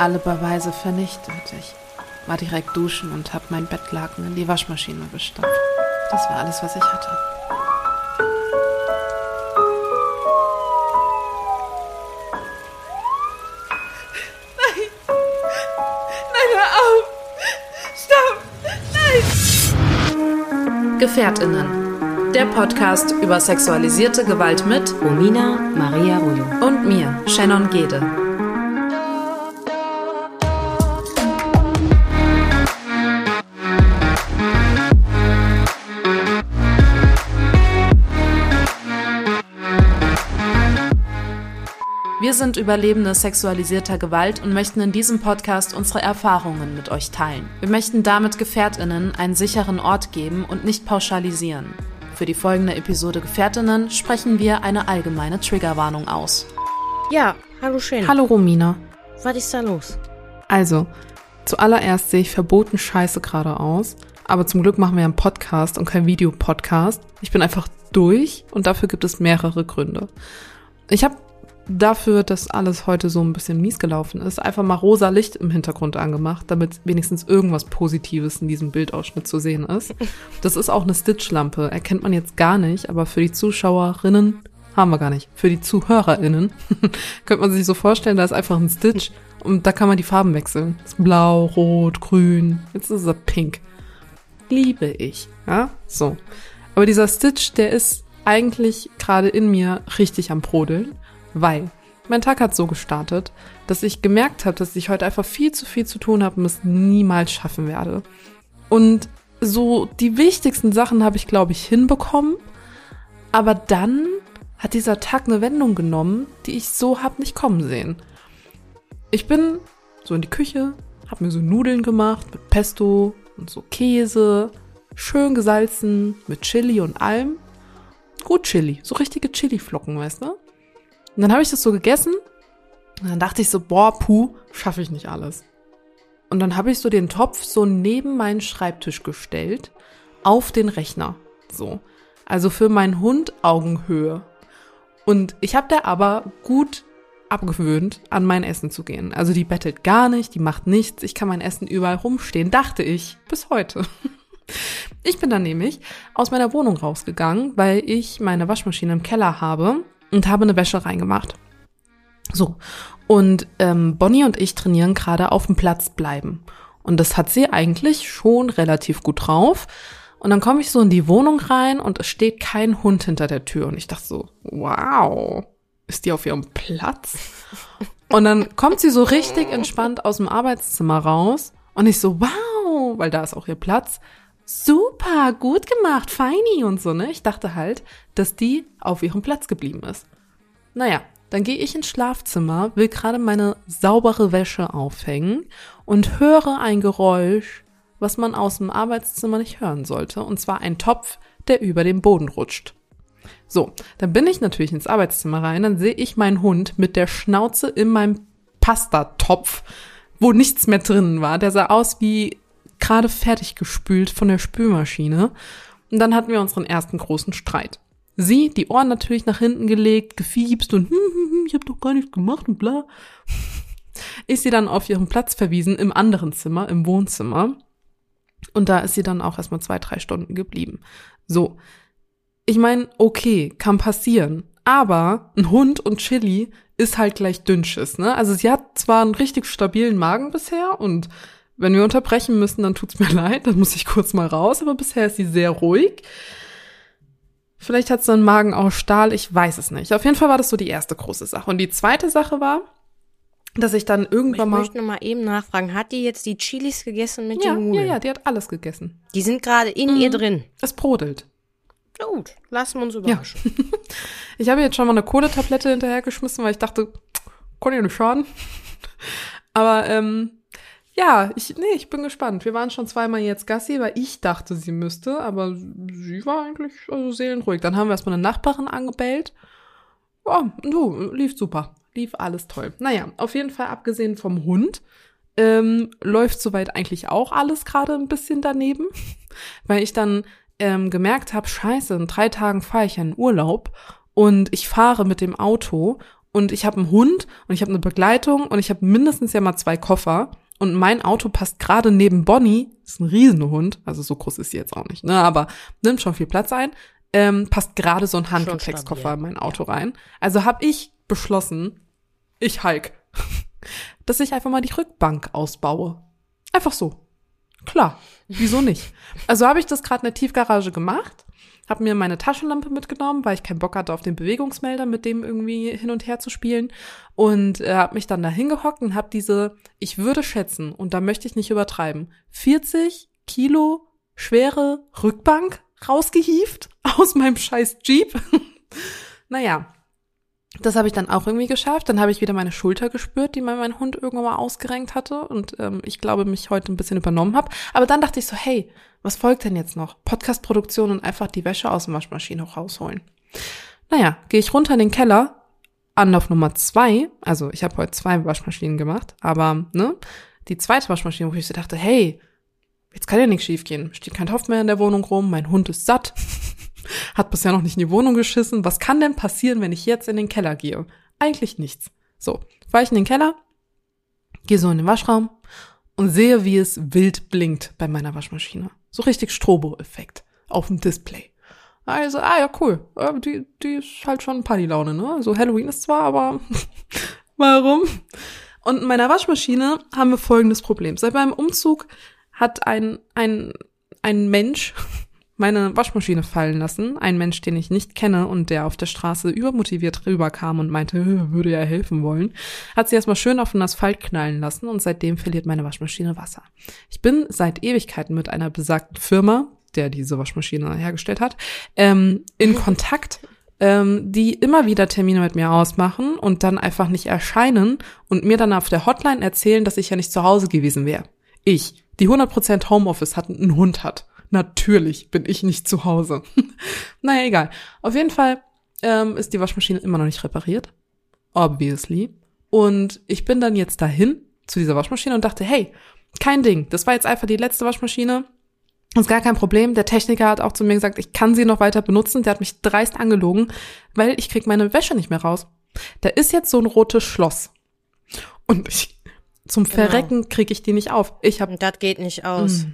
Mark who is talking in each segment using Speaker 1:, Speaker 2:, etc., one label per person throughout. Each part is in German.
Speaker 1: alle Beweise vernichtet. Ich war direkt duschen und habe mein Bettlaken in die Waschmaschine gestopft. Das war alles, was ich hatte.
Speaker 2: GefährtInnen. Der Podcast über sexualisierte Gewalt mit
Speaker 3: Romina Maria Rullo.
Speaker 2: und mir, Shannon Gede. Wir sind Überlebende sexualisierter Gewalt und möchten in diesem Podcast unsere Erfahrungen mit euch teilen. Wir möchten damit GefährtInnen einen sicheren Ort geben und nicht pauschalisieren. Für die folgende Episode GefährtInnen sprechen wir eine allgemeine Triggerwarnung aus.
Speaker 3: Ja, hallo schön.
Speaker 1: Hallo Romina.
Speaker 3: Was ist da los?
Speaker 1: Also, zuallererst sehe ich verboten scheiße gerade aus. Aber zum Glück machen wir einen Podcast und kein Videopodcast. Ich bin einfach durch und dafür gibt es mehrere Gründe. Ich habe dafür, dass alles heute so ein bisschen mies gelaufen ist, einfach mal rosa Licht im Hintergrund angemacht, damit wenigstens irgendwas Positives in diesem Bildausschnitt zu sehen ist. Das ist auch eine Stitchlampe, erkennt man jetzt gar nicht, aber für die Zuschauerinnen haben wir gar nicht. Für die ZuhörerInnen könnte man sich so vorstellen, da ist einfach ein Stitch und da kann man die Farben wechseln. Das ist blau, rot, grün, jetzt ist er pink. Liebe ich, ja, so. Aber dieser Stitch, der ist eigentlich gerade in mir richtig am Brodeln, weil mein Tag hat so gestartet, dass ich gemerkt habe, dass ich heute einfach viel zu viel zu tun habe und es niemals schaffen werde. Und so die wichtigsten Sachen habe ich, glaube ich, hinbekommen. Aber dann hat dieser Tag eine Wendung genommen, die ich so hab nicht kommen sehen. Ich bin so in die Küche, habe mir so Nudeln gemacht mit Pesto und so Käse, schön gesalzen mit Chili und allem. Gut Chili, so richtige Chili-Flocken, weißt du? Und dann habe ich das so gegessen und dann dachte ich so, boah, puh, schaffe ich nicht alles. Und dann habe ich so den Topf so neben meinen Schreibtisch gestellt, auf den Rechner. So. Also für meinen Hund Augenhöhe. Und ich habe der aber gut abgewöhnt, an mein Essen zu gehen. Also die bettelt gar nicht, die macht nichts, ich kann mein Essen überall rumstehen, dachte ich, bis heute. Ich bin dann nämlich aus meiner Wohnung rausgegangen, weil ich meine Waschmaschine im Keller habe und habe eine Wäsche reingemacht. So. Und ähm, Bonnie und ich trainieren gerade auf dem Platz bleiben. Und das hat sie eigentlich schon relativ gut drauf. Und dann komme ich so in die Wohnung rein und es steht kein Hund hinter der Tür. Und ich dachte so, wow, ist die auf ihrem Platz? Und dann kommt sie so richtig entspannt aus dem Arbeitszimmer raus. Und ich so, wow, weil da ist auch ihr Platz. Super, gut gemacht, feini und so, ne? Ich dachte halt, dass die auf ihrem Platz geblieben ist. Naja, dann gehe ich ins Schlafzimmer, will gerade meine saubere Wäsche aufhängen und höre ein Geräusch, was man aus dem Arbeitszimmer nicht hören sollte, und zwar ein Topf, der über den Boden rutscht. So, dann bin ich natürlich ins Arbeitszimmer rein, dann sehe ich meinen Hund mit der Schnauze in meinem Pastatopf, wo nichts mehr drin war. Der sah aus wie gerade fertig gespült von der Spülmaschine. Und dann hatten wir unseren ersten großen Streit. Sie, die Ohren natürlich nach hinten gelegt, gefiebst und hm, hm, hm, ich habe doch gar nichts gemacht und bla. Ich sie dann auf ihren Platz verwiesen im anderen Zimmer, im Wohnzimmer. Und da ist sie dann auch erstmal zwei, drei Stunden geblieben. So. Ich meine, okay, kann passieren. Aber ein Hund und Chili ist halt gleich Dünnschiss, ne? Also sie hat zwar einen richtig stabilen Magen bisher und wenn wir unterbrechen müssen, dann tut's mir leid, dann muss ich kurz mal raus, aber bisher ist sie sehr ruhig. Vielleicht hat sie einen Magen aus Stahl, ich weiß es nicht. Auf jeden Fall war das so die erste große Sache. Und die zweite Sache war, dass ich dann
Speaker 3: Ich
Speaker 1: irgendwann mal.
Speaker 3: möchte noch mal eben nachfragen, hat die jetzt die Chilis gegessen mit
Speaker 1: Ja,
Speaker 3: den
Speaker 1: ja,
Speaker 3: Nudeln?
Speaker 1: ja, die hat alles gegessen.
Speaker 3: Die sind gerade in ihr drin.
Speaker 1: Es brodelt.
Speaker 3: Na gut, lassen wir uns überraschen.
Speaker 1: Ich habe jetzt schon mal eine Kohletablette hinterhergeschmissen, weil ich dachte, kann ja nicht schaden. Aber ähm, Ja, ich, nee, ich bin gespannt. Wir waren schon zweimal jetzt Gassi, weil ich dachte, sie müsste, aber sie war eigentlich also seelenruhig. Dann haben wir erstmal eine Nachbarin angebellt. Ja, du, lief super. Lief alles toll. Naja, auf jeden Fall abgesehen vom Hund, ähm, läuft soweit eigentlich auch alles gerade ein bisschen daneben, weil ich dann ähm, gemerkt habe, scheiße, in drei Tagen fahre ich in Urlaub und ich fahre mit dem Auto und ich habe einen Hund und ich habe eine Begleitung und ich habe mindestens ja mal zwei Koffer und mein Auto passt gerade neben Bonnie, ist ein Riesenhund, also so groß ist sie jetzt auch nicht, ne, aber nimmt schon viel Platz ein, ähm, passt gerade so ein Handgepäckskoffer in mein Auto ja. rein. Also habe ich beschlossen, ich Hulk, dass ich einfach mal die Rückbank ausbaue. Einfach so. Klar, wieso nicht? Also habe ich das gerade in der Tiefgarage gemacht habe mir meine Taschenlampe mitgenommen, weil ich keinen Bock hatte auf den Bewegungsmelder, mit dem irgendwie hin und her zu spielen. Und äh, habe mich dann da hingehockt und habe diese, ich würde schätzen, und da möchte ich nicht übertreiben, 40 Kilo schwere Rückbank rausgehieft aus meinem scheiß Jeep. naja, das habe ich dann auch irgendwie geschafft. Dann habe ich wieder meine Schulter gespürt, die mein Hund irgendwann mal ausgerenkt hatte und ähm, ich glaube, mich heute ein bisschen übernommen habe. Aber dann dachte ich so, hey, was folgt denn jetzt noch? Podcast-Produktion und einfach die Wäsche aus der Waschmaschine rausholen. Naja, gehe ich runter in den Keller, Anlauf Nummer zwei, also ich habe heute zwei Waschmaschinen gemacht, aber ne, die zweite Waschmaschine, wo ich so dachte, hey, jetzt kann ja nichts schiefgehen. Steht kein Topf mehr in der Wohnung rum, mein Hund ist satt, hat bisher noch nicht in die Wohnung geschissen. Was kann denn passieren, wenn ich jetzt in den Keller gehe? Eigentlich nichts. So, fahre ich in den Keller, gehe so in den Waschraum und sehe, wie es wild blinkt bei meiner Waschmaschine. So richtig Strobo-Effekt auf dem Display. Also, ah ja, cool. Die, die ist halt schon Partylaune, ne? Also Halloween ist zwar, aber warum? Und in meiner Waschmaschine haben wir folgendes Problem. Seit meinem Umzug hat ein, ein, ein Mensch meine Waschmaschine fallen lassen. Ein Mensch, den ich nicht kenne und der auf der Straße übermotiviert rüberkam und meinte, würde ja helfen wollen, hat sie erstmal schön auf den Asphalt knallen lassen und seitdem verliert meine Waschmaschine Wasser. Ich bin seit Ewigkeiten mit einer besagten Firma, der diese Waschmaschine hergestellt hat, ähm, in Kontakt ähm, die immer wieder Termine mit mir ausmachen und dann einfach nicht erscheinen und mir dann auf der Hotline erzählen, dass ich ja nicht zu Hause gewesen wäre. Ich, die 100% Homeoffice hat, einen Hund hat. Natürlich bin ich nicht zu Hause. naja, egal. Auf jeden Fall ähm, ist die Waschmaschine immer noch nicht repariert. Obviously. Und ich bin dann jetzt dahin zu dieser Waschmaschine und dachte, hey, kein Ding. Das war jetzt einfach die letzte Waschmaschine. Das ist gar kein Problem. Der Techniker hat auch zu mir gesagt, ich kann sie noch weiter benutzen. Der hat mich dreist angelogen, weil ich krieg meine Wäsche nicht mehr raus. Da ist jetzt so ein rotes Schloss. Und ich, zum genau. Verrecken krieg ich die nicht auf. Ich hab.
Speaker 3: Das geht nicht aus. Mm.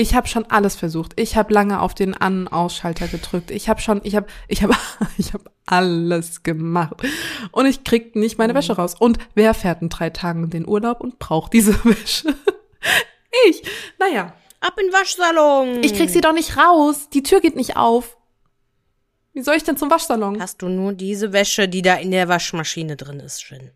Speaker 1: Ich habe schon alles versucht. Ich habe lange auf den An-Ausschalter gedrückt. Ich habe schon, ich habe, ich habe, ich habe alles gemacht und ich krieg nicht meine Wäsche raus. Und wer fährt in drei Tagen in den Urlaub und braucht diese Wäsche? ich. Naja.
Speaker 3: Ab in den Waschsalon.
Speaker 1: Ich krieg sie doch nicht raus. Die Tür geht nicht auf. Wie soll ich denn zum Waschsalon?
Speaker 3: Hast du nur diese Wäsche, die da in der Waschmaschine drin ist, Shin?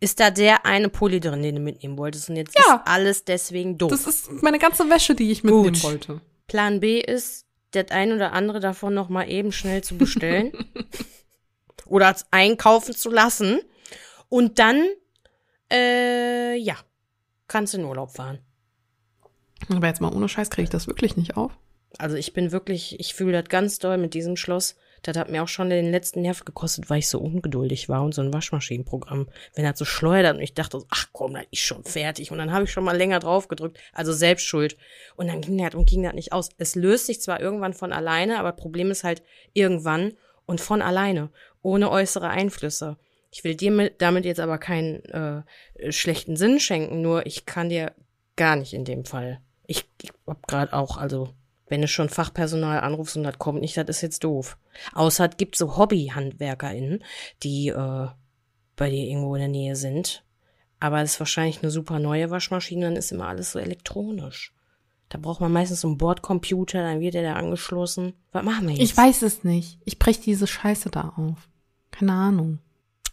Speaker 3: Ist da der eine Pulli drin, den du mitnehmen wolltest. Und jetzt ja. ist alles deswegen doof.
Speaker 1: Das ist meine ganze Wäsche, die ich mitnehmen Gut. wollte.
Speaker 3: Plan B ist, das ein oder andere davon noch mal eben schnell zu bestellen. oder einkaufen zu lassen. Und dann, äh, ja, kannst du in Urlaub fahren.
Speaker 1: Aber jetzt mal ohne Scheiß kriege ich das wirklich nicht auf.
Speaker 3: Also ich bin wirklich, ich fühle das ganz doll mit diesem Schloss. Das hat mir auch schon den letzten Nerv gekostet, weil ich so ungeduldig war und so ein Waschmaschinenprogramm, wenn das so schleudert und ich dachte, ach komm, das ist schon fertig. Und dann habe ich schon mal länger drauf gedrückt, also selbst schuld. Und dann ging das und ging das nicht aus. Es löst sich zwar irgendwann von alleine, aber Problem ist halt irgendwann und von alleine, ohne äußere Einflüsse. Ich will dir mit, damit jetzt aber keinen äh, schlechten Sinn schenken, nur ich kann dir gar nicht in dem Fall. Ich, ich hab gerade auch, also wenn du schon Fachpersonal anrufst und das kommt nicht, das ist jetzt doof. Außer es gibt so Hobby-HandwerkerInnen, die äh, bei dir irgendwo in der Nähe sind. Aber es ist wahrscheinlich eine super neue Waschmaschine, dann ist immer alles so elektronisch. Da braucht man meistens so einen Bordcomputer, dann wird der da angeschlossen. Was machen wir jetzt?
Speaker 1: Ich weiß es nicht. Ich breche diese Scheiße da auf. Keine Ahnung.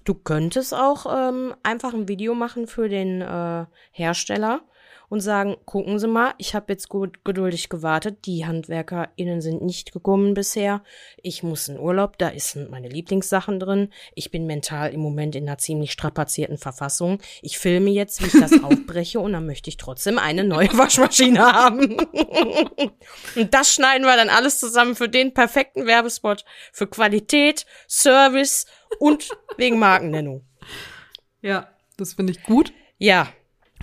Speaker 3: Du könntest auch ähm, einfach ein Video machen für den äh, Hersteller und sagen, gucken Sie mal, ich habe jetzt gut geduldig gewartet, die HandwerkerInnen sind nicht gekommen bisher, ich muss in Urlaub, da sind meine Lieblingssachen drin, ich bin mental im Moment in einer ziemlich strapazierten Verfassung, ich filme jetzt, wie ich das aufbreche und dann möchte ich trotzdem eine neue Waschmaschine haben. und das schneiden wir dann alles zusammen für den perfekten Werbespot, für Qualität, Service und wegen Markennennung.
Speaker 1: Ja, das finde ich gut.
Speaker 3: Ja,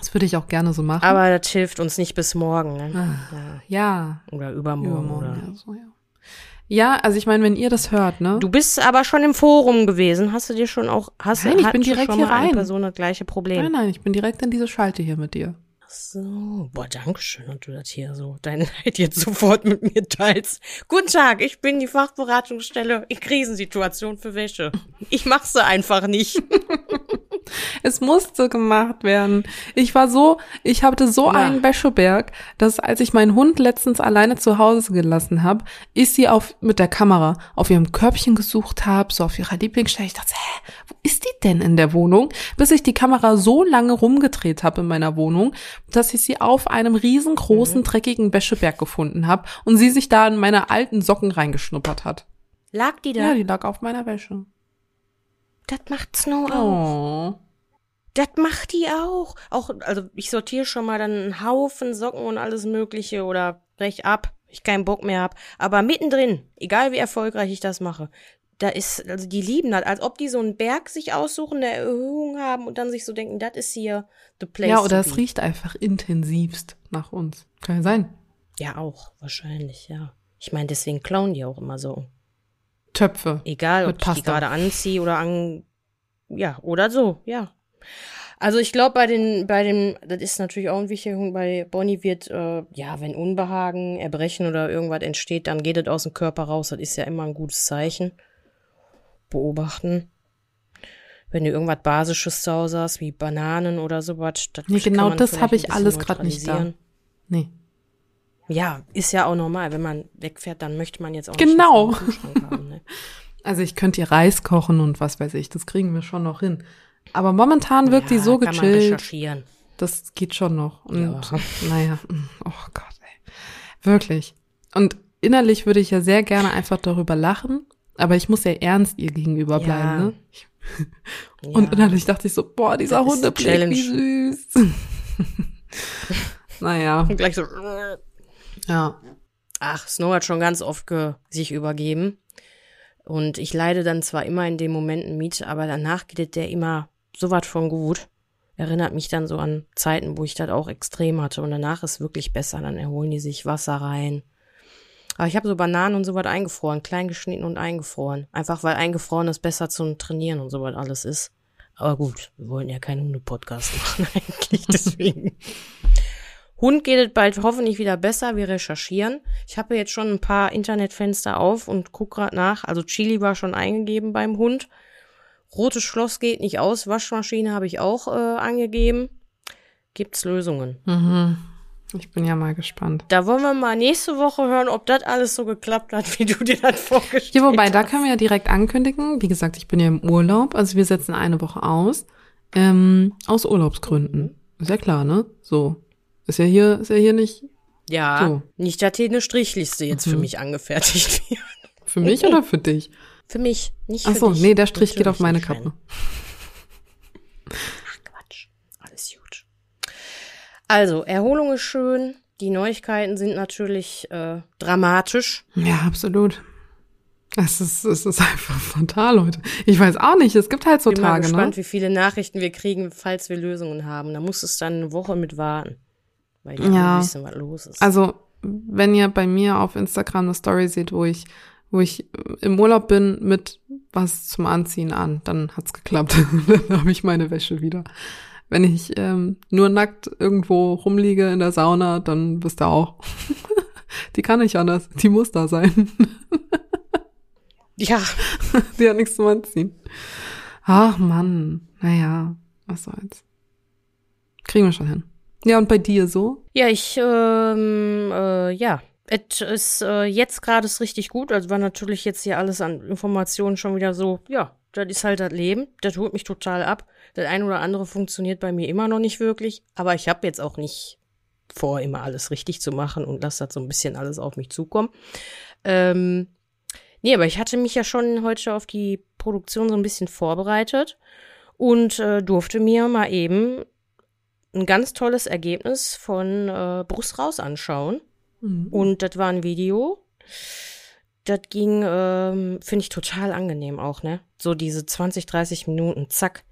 Speaker 1: Das würde ich auch gerne so machen.
Speaker 3: aber das hilft uns nicht bis morgen. Ne?
Speaker 1: Ah, ja,
Speaker 3: Oder übermorgen.
Speaker 1: übermorgen.
Speaker 3: Oder.
Speaker 1: Ja, so, ja. ja, also ich meine, wenn ihr das hört, ne?
Speaker 3: Du bist aber schon im Forum gewesen. Hast du dir schon auch, hast
Speaker 1: Nein, ich bin direkt hier rein.
Speaker 3: Person das gleiche Problem?
Speaker 1: Nein, nein, ich bin direkt in diese Schalte hier mit dir.
Speaker 3: So, boah, danke schön, dass du das hier so, dein Leid jetzt sofort mit mir teilst. Guten Tag, ich bin die Fachberatungsstelle in Krisensituation für Wäsche. Ich mach sie einfach nicht.
Speaker 1: Es musste gemacht werden. Ich war so, ich hatte so
Speaker 3: Ja.
Speaker 1: einen Wäscheberg, dass als ich meinen Hund letztens alleine zu Hause gelassen habe, ich sie auf mit der Kamera auf ihrem Körbchen gesucht habe, so auf ihrer Lieblingsstelle. Ich dachte, hä, wo ist die denn in der Wohnung? Bis ich die Kamera so lange rumgedreht habe in meiner Wohnung, dass ich sie auf einem riesengroßen
Speaker 3: Mhm.
Speaker 1: dreckigen Wäscheberg gefunden habe und sie sich da in meine alten Socken reingeschnuppert hat.
Speaker 3: Lag die da?
Speaker 1: Ja, die lag auf meiner Wäsche.
Speaker 3: das macht Snow auch.
Speaker 1: Oh.
Speaker 3: Das macht die auch. Auch, also ich sortiere schon mal dann einen Haufen Socken und alles Mögliche oder brech ab, ich keinen Bock mehr hab. Aber mittendrin, egal wie erfolgreich ich das mache, da ist, also die lieben das, als ob die so einen Berg sich aussuchen, eine Erhöhung haben und dann sich so denken, das ist hier the place.
Speaker 1: Ja, oder es riecht einfach intensivst nach uns. Kann ja sein.
Speaker 3: Ja, auch, wahrscheinlich, ja. Ich meine, deswegen klauen die auch immer so.
Speaker 1: Töpfe.
Speaker 3: Egal, ob ich die gerade anziehe oder an, ja, oder so, ja. Also ich glaube, bei den, bei dem, das ist natürlich auch ein wichtiger Punkt, bei Bonnie wird, äh, ja, wenn Unbehagen, Erbrechen oder irgendwas entsteht, dann geht es aus dem Körper raus. Das ist ja immer ein gutes Zeichen. Beobachten. Wenn du irgendwas Basisches zu Hause hast, wie Bananen oder sowas, das
Speaker 1: Nee, genau
Speaker 3: man
Speaker 1: das habe ich alles grad nicht da. Nee.
Speaker 3: Ja, ist ja auch normal. Wenn man wegfährt, dann möchte man jetzt auch
Speaker 1: Genau.
Speaker 3: nicht Kühlschrank haben. Ne?
Speaker 1: Also ich könnte ihr Reis kochen und was weiß ich, das kriegen wir schon noch hin. Aber momentan wirkt die
Speaker 3: Ja,
Speaker 1: so
Speaker 3: kann man
Speaker 1: gechillt.
Speaker 3: recherchieren.
Speaker 1: Das geht schon noch. Und
Speaker 3: Ja.
Speaker 1: naja, mm, oh Gott, ey. Wirklich. Und innerlich würde ich ja sehr gerne einfach darüber lachen, aber ich muss ja ernst ihr gegenüber
Speaker 3: Ja.
Speaker 1: bleiben, ne? Ich,
Speaker 3: Ja.
Speaker 1: Und innerlich dachte ich so, boah, dieser Hundeblick, wie süß. naja,
Speaker 3: Und gleich so.
Speaker 1: ja.
Speaker 3: Ach, Snow hat schon ganz oft sich übergeben. Und ich leide dann zwar immer in den Momenten mit, aber danach geht der immer so was von gut. Erinnert mich dann so an Zeiten, wo ich das auch extrem hatte. Und danach ist wirklich besser. Dann erholen die sich Wasser rein. Aber ich habe so Bananen und sowas eingefroren, klein geschnitten und eingefroren. Einfach weil eingefroren ist besser zum Trainieren und sowas alles ist. Aber gut, wir wollen ja keinen Hunde-Podcast machen eigentlich, deswegen. Hund geht es bald hoffentlich wieder besser. Wir recherchieren. Ich habe jetzt schon ein paar Internetfenster auf und guck gerade nach. Also Chili war schon eingegeben beim Hund. Rotes Schloss geht nicht aus. Waschmaschine habe ich auch äh, angegeben. Gibt's Lösungen?
Speaker 1: Mhm. Ich bin ja mal gespannt.
Speaker 3: Da wollen wir mal nächste Woche hören, ob das alles so geklappt hat, wie du dir das vorgestellt
Speaker 1: Ja, wobei,
Speaker 3: hast.
Speaker 1: da können wir ja direkt ankündigen. Wie gesagt, ich bin ja im Urlaub, also wir setzen eine Woche aus. Ähm, aus Urlaubsgründen. Ist ja klar, ne? So. Ist ja hier, ist ja hier nicht
Speaker 3: Ja,
Speaker 1: So.
Speaker 3: nicht, dass hier eine Strichliste jetzt für
Speaker 1: Mhm.
Speaker 3: mich angefertigt wird.
Speaker 1: für mich oder für dich?
Speaker 3: Für mich, nicht
Speaker 1: Ach
Speaker 3: für
Speaker 1: so,
Speaker 3: dich.
Speaker 1: nee, der Strich geht auf meine
Speaker 3: Natürlich
Speaker 1: Kappe.
Speaker 3: Ach Quatsch, alles gut. Also, Erholung ist schön. Die Neuigkeiten sind natürlich äh, dramatisch.
Speaker 1: Ja, absolut. Es ist, es ist einfach fatal, Leute. Ich weiß auch nicht, es gibt halt so
Speaker 3: Bin mal
Speaker 1: Tage,
Speaker 3: gespannt,
Speaker 1: ne?
Speaker 3: wie viele Nachrichten wir kriegen, falls wir Lösungen haben. Da muss es dann eine Woche mit warten. Weil die
Speaker 1: Ja.
Speaker 3: ja. wissen, was los ist.
Speaker 1: Also, wenn ihr bei mir auf Instagram eine Story seht, wo ich, wo ich im Urlaub bin mit was zum Anziehen an, dann hat's geklappt. dann habe ich meine Wäsche wieder. Wenn ich ähm, nur nackt irgendwo rumliege in der Sauna, dann wisst ihr auch. Die kann nicht anders. Die muss da sein.
Speaker 3: ja,
Speaker 1: Die hat nichts zum Anziehen. Ach Mann. Naja, was soll's. Kriegen wir schon hin. Ja, und bei dir so?
Speaker 3: ja, ich, ähm, äh, ja. Es ist äh, jetzt gerade ist richtig gut. Also war natürlich jetzt hier alles an Informationen schon wieder so, ja, das ist halt das Leben. Das holt mich total ab. Das eine oder andere funktioniert bei mir immer noch nicht wirklich. Aber ich habe jetzt auch nicht vor, immer alles richtig zu machen und lasse das so ein bisschen alles auf mich zukommen. Ähm, nee, aber ich hatte mich ja schon heute auf die Produktion so ein bisschen vorbereitet und äh, durfte mir mal eben ein ganz tolles Ergebnis von äh, Brust raus anschauen. Mhm. Und das war ein Video. Das ging, ähm, finde ich total angenehm auch, ne? So diese 20, 30 Minuten, zack.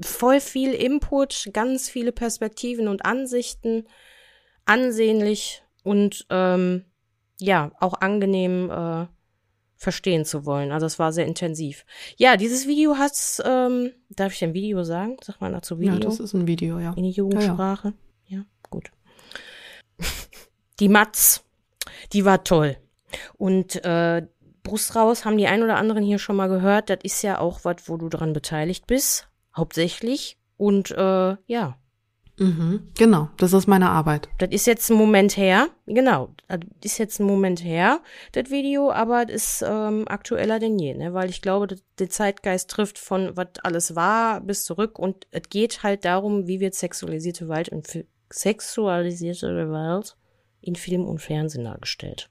Speaker 3: Voll viel Input, ganz viele Perspektiven und Ansichten, ansehnlich und ähm, ja, auch angenehm äh, verstehen zu wollen. Also es war sehr intensiv. Ja, dieses Video hat's, ähm, darf ich ein Video sagen? Sag mal dazu Video. Ja,
Speaker 1: das ist ein Video, ja.
Speaker 3: In die Jugendsprache. Ja, ja. ja gut. die Matz, die war toll. Und äh, Brust raus haben die ein oder anderen hier schon mal gehört. Das ist ja auch was, wo du dran beteiligt bist, hauptsächlich. Und äh, ja,
Speaker 1: Mhm, genau, das ist meine Arbeit.
Speaker 3: Das ist jetzt ein Moment her, genau, das ist jetzt ein Moment her, das Video, aber das ist ähm, aktueller denn je, ne? weil ich glaube, der Zeitgeist trifft von was alles war bis zurück und es geht halt darum, wie wird sexualisierte Gewalt in sexualisierte Gewalt in Film und Fernsehen dargestellt.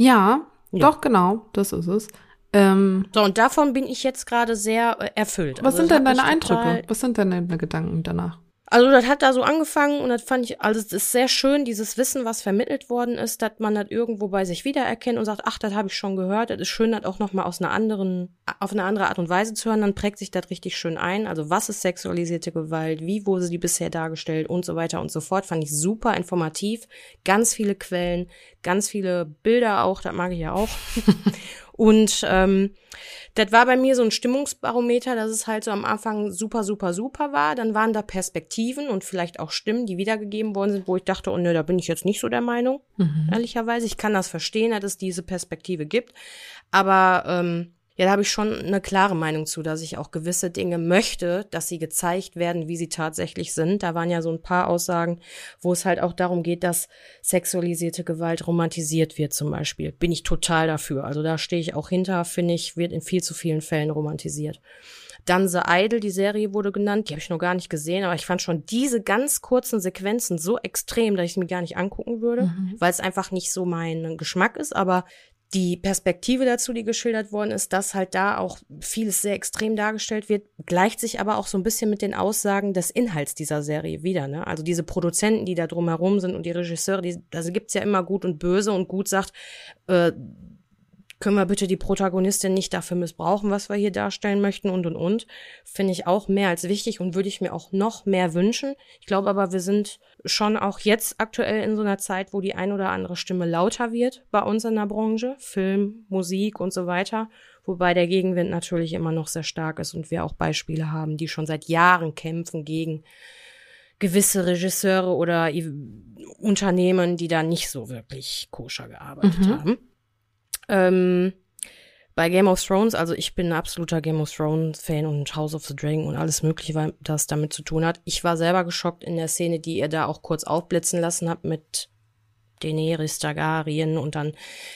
Speaker 1: Ja, ja, doch genau, das ist es. Ähm,
Speaker 3: so, und davon bin ich jetzt gerade sehr äh, erfüllt.
Speaker 1: Was also, sind denn deine Eindrücke? Was sind denn deine Gedanken danach?
Speaker 3: Also das hat da so angefangen und das fand ich, also es ist sehr schön, dieses Wissen, was vermittelt worden ist, dass man das irgendwo bei sich wiedererkennt und sagt, ach, das habe ich schon gehört. Das ist schön, das auch nochmal aus einer anderen, auf eine andere Art und Weise zu hören, dann prägt sich das richtig schön ein. Also was ist sexualisierte Gewalt, wie wurde sie bisher dargestellt und so weiter und so fort. Fand ich super informativ. Ganz viele Quellen, ganz viele Bilder auch, das mag ich ja auch. Und ähm, das war bei mir so ein Stimmungsbarometer, dass es halt so am Anfang super, super, super war. Dann waren da Perspektiven und vielleicht auch Stimmen, die wiedergegeben worden sind, wo ich dachte, oh nö, da bin ich jetzt nicht so der Meinung, mhm. ehrlicherweise. Ich kann das verstehen, dass es diese Perspektive gibt. Aber ähm, ja, da habe ich schon eine klare Meinung zu, dass ich auch gewisse Dinge möchte, dass sie gezeigt werden, wie sie tatsächlich sind. Da waren ja so ein paar Aussagen, wo es halt auch darum geht, dass sexualisierte Gewalt romantisiert wird zum Beispiel. Bin ich total dafür. Also da stehe ich auch hinter, finde ich, wird in viel zu vielen Fällen romantisiert. Dann The Idol, die Serie wurde genannt, die habe ich noch gar nicht gesehen, aber ich fand schon diese ganz kurzen Sequenzen so extrem, dass ich sie mir gar nicht angucken würde, mhm. weil es einfach nicht so mein Geschmack ist. Aber die Perspektive dazu, die geschildert worden ist, dass halt da auch vieles sehr extrem dargestellt wird, gleicht sich aber auch so ein bisschen mit den Aussagen des Inhalts dieser Serie wieder. Ne? Also diese Produzenten, die da drumherum sind und die Regisseure, die, also gibt's ja immer gut und böse und gut sagt, äh, können wir bitte die Protagonistin nicht dafür missbrauchen, was wir hier darstellen möchten und und und. Finde ich auch mehr als wichtig und würde ich mir auch noch mehr wünschen. Ich glaube aber, wir sind schon auch jetzt aktuell in so einer Zeit, wo die ein oder andere Stimme lauter wird bei uns in der Branche, Film, Musik und so weiter. Wobei der Gegenwind natürlich immer noch sehr stark ist und wir auch Beispiele haben, die schon seit Jahren kämpfen gegen gewisse Regisseure oder Unternehmen, die da nicht so wirklich koscher gearbeitet mhm. haben. Ähm, bei Game of Thrones, also ich bin ein absoluter Game of Thrones Fan und House of the Dragon und alles Mögliche, das damit zu tun hat. Ich war selber geschockt in der Szene, die ihr da auch kurz aufblitzen lassen habt mit Daenerys Targaryen und dann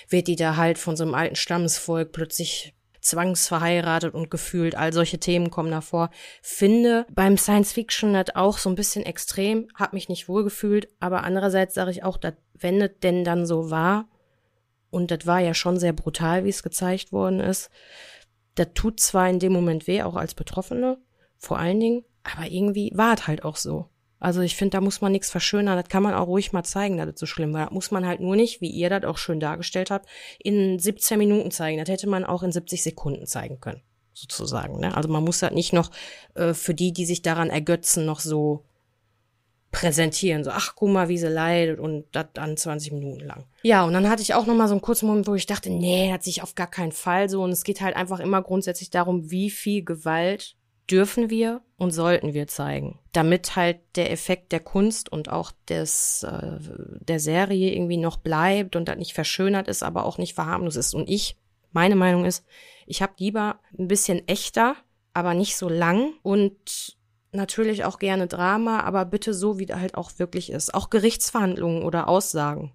Speaker 3: wird die da halt von so einem alten Stammesvolk plötzlich zwangsverheiratet und gefühlt. All solche Themen kommen davor. Finde beim Science Fiction das auch so ein bisschen extrem, hab mich nicht wohl gefühlt, aber andererseits sage ich auch, dass wenn es denn dann so war, und das war ja schon sehr brutal, wie es gezeigt worden ist. Das tut zwar in dem Moment weh, auch als Betroffene, vor allen Dingen, aber irgendwie war es halt auch so. Also ich finde, da muss man nichts verschönern. Das kann man auch ruhig mal zeigen, dass das so schlimm war. Das muss man halt nur nicht, wie ihr das auch schön dargestellt habt, in 17 Minuten zeigen. Das hätte man auch in 70 Sekunden zeigen können, sozusagen. Ne? Also man muss das nicht noch äh, für die, die sich daran ergötzen, noch so präsentieren. So, ach, guck mal, wie sie leidet und das dann 20 Minuten lang. Ja, und dann hatte ich auch noch mal so einen kurzen Moment, wo ich dachte, nee, hat sich auf gar keinen Fall so. Und es geht halt einfach immer grundsätzlich darum, wie viel Gewalt dürfen wir und sollten wir zeigen, damit halt der Effekt der Kunst und auch des äh, der Serie irgendwie noch bleibt und das nicht verschönert ist, aber auch nicht verharmlos ist. Und ich, meine Meinung ist, ich habe lieber ein bisschen echter, aber nicht so lang und natürlich auch gerne Drama, aber bitte so, wie da halt auch wirklich ist. Auch Gerichtsverhandlungen oder Aussagen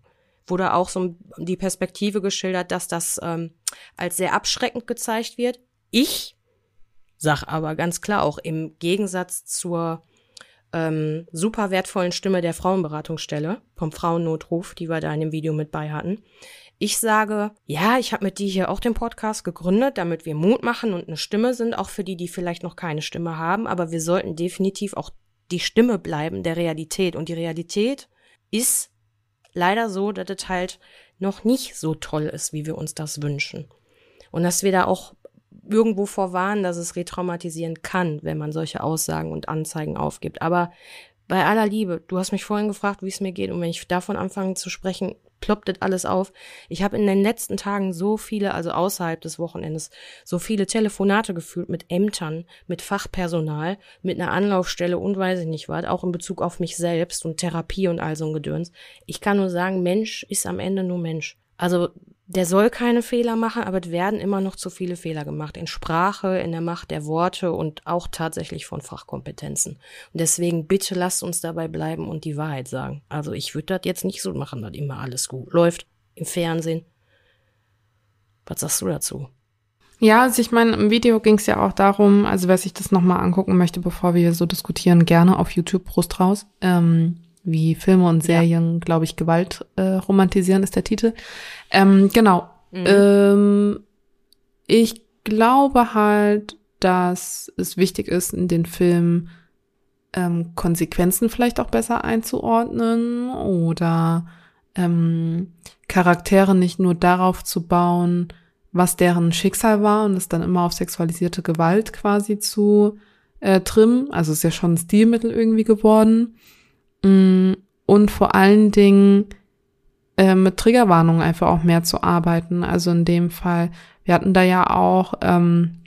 Speaker 3: wurde auch so die Perspektive geschildert, dass das ähm, als sehr abschreckend gezeigt wird. Ich sag aber ganz klar auch im Gegensatz zur ähm, super wertvollen Stimme der Frauenberatungsstelle vom Frauennotruf, die wir da in dem Video mit bei hatten. Ich sage, ja, ich habe mit die hier auch den Podcast gegründet, damit wir Mut machen und eine Stimme sind, auch für die, die vielleicht noch keine Stimme haben. Aber wir sollten definitiv auch die Stimme bleiben der Realität. Und die Realität ist leider so, dass es halt noch nicht so toll ist, wie wir uns das wünschen. Und dass wir da auch irgendwo vorwarnen, dass es retraumatisieren kann, wenn man solche Aussagen und Anzeigen aufgibt. Aber bei aller Liebe, du hast mich vorhin gefragt, wie es mir geht, und wenn ich davon anfange zu sprechen, ploppt das alles auf. Ich habe in den letzten Tagen so viele, also außerhalb des Wochenendes, so viele Telefonate gefühlt mit Ämtern, mit Fachpersonal, mit einer Anlaufstelle und weiß ich nicht was, auch in Bezug auf mich selbst und Therapie und all so ein Gedöns. Ich kann nur sagen, Mensch ist am Ende nur Mensch. Also der soll keine Fehler machen, aber es werden immer noch zu viele Fehler gemacht. In Sprache, in der Macht der Worte und auch tatsächlich von Fachkompetenzen. Und deswegen bitte lasst uns dabei bleiben und die Wahrheit sagen. Also ich würde das jetzt nicht so machen, dass immer alles gut läuft im Fernsehen. Was sagst du dazu?
Speaker 1: Ja, also ich meine, im Video ging es ja auch darum, also wer sich das nochmal angucken möchte, bevor wir so diskutieren, gerne auf YouTube Brust raus. Ähm, wie Filme und Serien, ja. glaube ich, Gewalt äh, romantisieren ist der Titel. Ähm, genau. Mhm. Ähm, ich glaube halt, dass es wichtig ist, in den Film ähm, Konsequenzen vielleicht auch besser einzuordnen oder ähm, Charaktere nicht nur darauf zu bauen, was deren Schicksal war und es dann immer auf sexualisierte Gewalt quasi zu äh, trimmen. Also ist ja schon ein Stilmittel irgendwie geworden. Mm, und vor allen Dingen äh, mit Triggerwarnungen einfach auch mehr zu arbeiten. Also in dem Fall, wir hatten da ja auch ähm,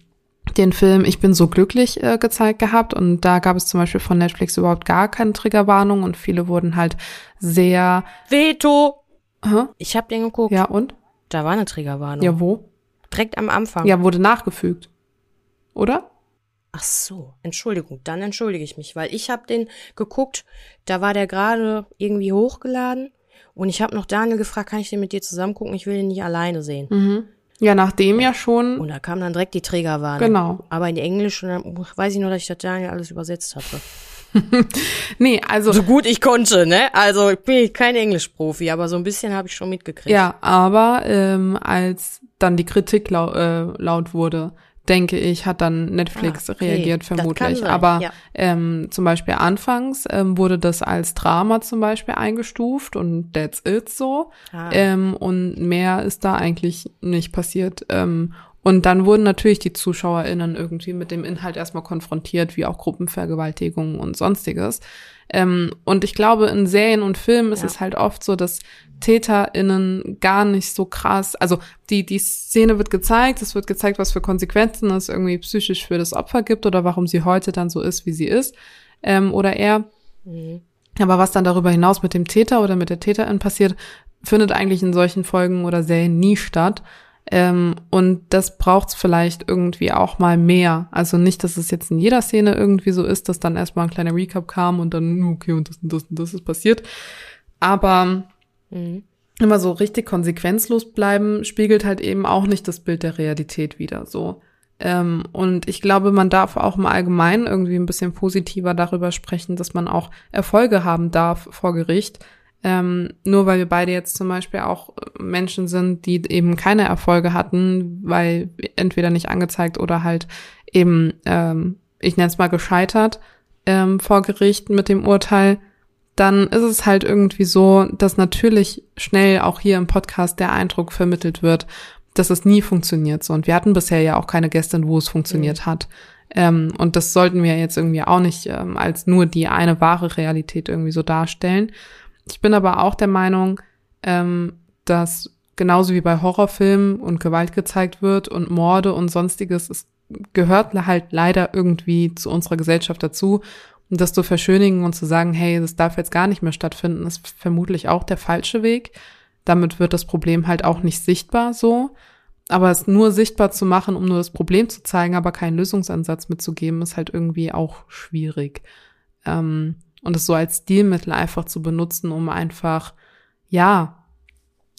Speaker 1: den Film Ich bin so glücklich äh, gezeigt gehabt und da gab es zum Beispiel von Netflix überhaupt gar keine Triggerwarnung und viele wurden halt sehr
Speaker 3: Veto. Hä? Ich habe den geguckt.
Speaker 1: Ja und?
Speaker 3: Da war eine Triggerwarnung.
Speaker 1: Ja wo?
Speaker 3: Direkt am Anfang.
Speaker 1: Ja wurde nachgefügt, oder?
Speaker 3: Ach so, Entschuldigung, dann entschuldige ich mich, weil ich habe den geguckt, da war der gerade irgendwie hochgeladen und ich habe noch Daniel gefragt, kann ich den mit dir zusammen gucken? Ich will den nicht alleine sehen.
Speaker 1: Mhm. Ja, nachdem ja schon.
Speaker 3: Und da kam dann direkt die Trägerwarnung.
Speaker 1: Genau.
Speaker 3: Aber in Englisch, und dann weiß ich nur, dass ich das Daniel alles übersetzt hatte.
Speaker 1: nee, also.
Speaker 3: So gut ich konnte, ne? Also ich bin kein Englischprofi, aber so ein bisschen habe ich schon mitgekriegt.
Speaker 1: Ja, aber ähm, als dann die Kritik lau äh, laut wurde, denke ich, hat dann Netflix ah, okay. reagiert vermutlich. Aber ja. ähm, zum Beispiel anfangs ähm, wurde das als Drama zum Beispiel eingestuft und that's it so. Ah. Ähm, und mehr ist da eigentlich nicht passiert. Ähm, und dann wurden natürlich die ZuschauerInnen irgendwie mit dem Inhalt erstmal konfrontiert, wie auch Gruppenvergewaltigungen und sonstiges. Ähm, und ich glaube, in Serien und Filmen ja. ist es halt oft so, dass TäterInnen gar nicht so krass, also die, die Szene wird gezeigt, es wird gezeigt, was für Konsequenzen es irgendwie psychisch für das Opfer gibt oder warum sie heute dann so ist, wie sie ist, ähm, oder er. Mhm. Aber was dann darüber hinaus mit dem Täter oder mit der Täterin passiert, findet eigentlich in solchen Folgen oder Serien nie statt. Ähm, und das braucht's vielleicht irgendwie auch mal mehr. Also nicht, dass es jetzt in jeder Szene irgendwie so ist, dass dann erstmal ein kleiner Recap kam und dann, okay, und das und das und das ist passiert. Aber mhm. immer so richtig konsequenzlos bleiben, spiegelt halt eben auch nicht das Bild der Realität wieder. So. Ähm, und ich glaube, man darf auch im Allgemeinen irgendwie ein bisschen positiver darüber sprechen, dass man auch Erfolge haben darf vor Gericht ähm, nur weil wir beide jetzt zum Beispiel auch Menschen sind, die eben keine Erfolge hatten, weil entweder nicht angezeigt oder halt eben, ähm, ich nenne es mal gescheitert ähm, vor Gericht mit dem Urteil, dann ist es halt irgendwie so, dass natürlich schnell auch hier im Podcast der Eindruck vermittelt wird, dass es nie funktioniert so. Und wir hatten bisher ja auch keine Gästin, wo es funktioniert mhm. hat. Ähm, und das sollten wir jetzt irgendwie auch nicht ähm, als nur die eine wahre Realität irgendwie so darstellen. Ich bin aber auch der Meinung, ähm, dass genauso wie bei Horrorfilmen und Gewalt gezeigt wird und Morde und sonstiges, es gehört halt leider irgendwie zu unserer Gesellschaft dazu. Und das zu verschönigen und zu sagen, hey, das darf jetzt gar nicht mehr stattfinden, ist vermutlich auch der falsche Weg. Damit wird das Problem halt auch nicht sichtbar so. Aber es nur sichtbar zu machen, um nur das Problem zu zeigen, aber keinen Lösungsansatz mitzugeben, ist halt irgendwie auch schwierig. Ähm, und es so als Stilmittel einfach zu benutzen, um einfach, ja,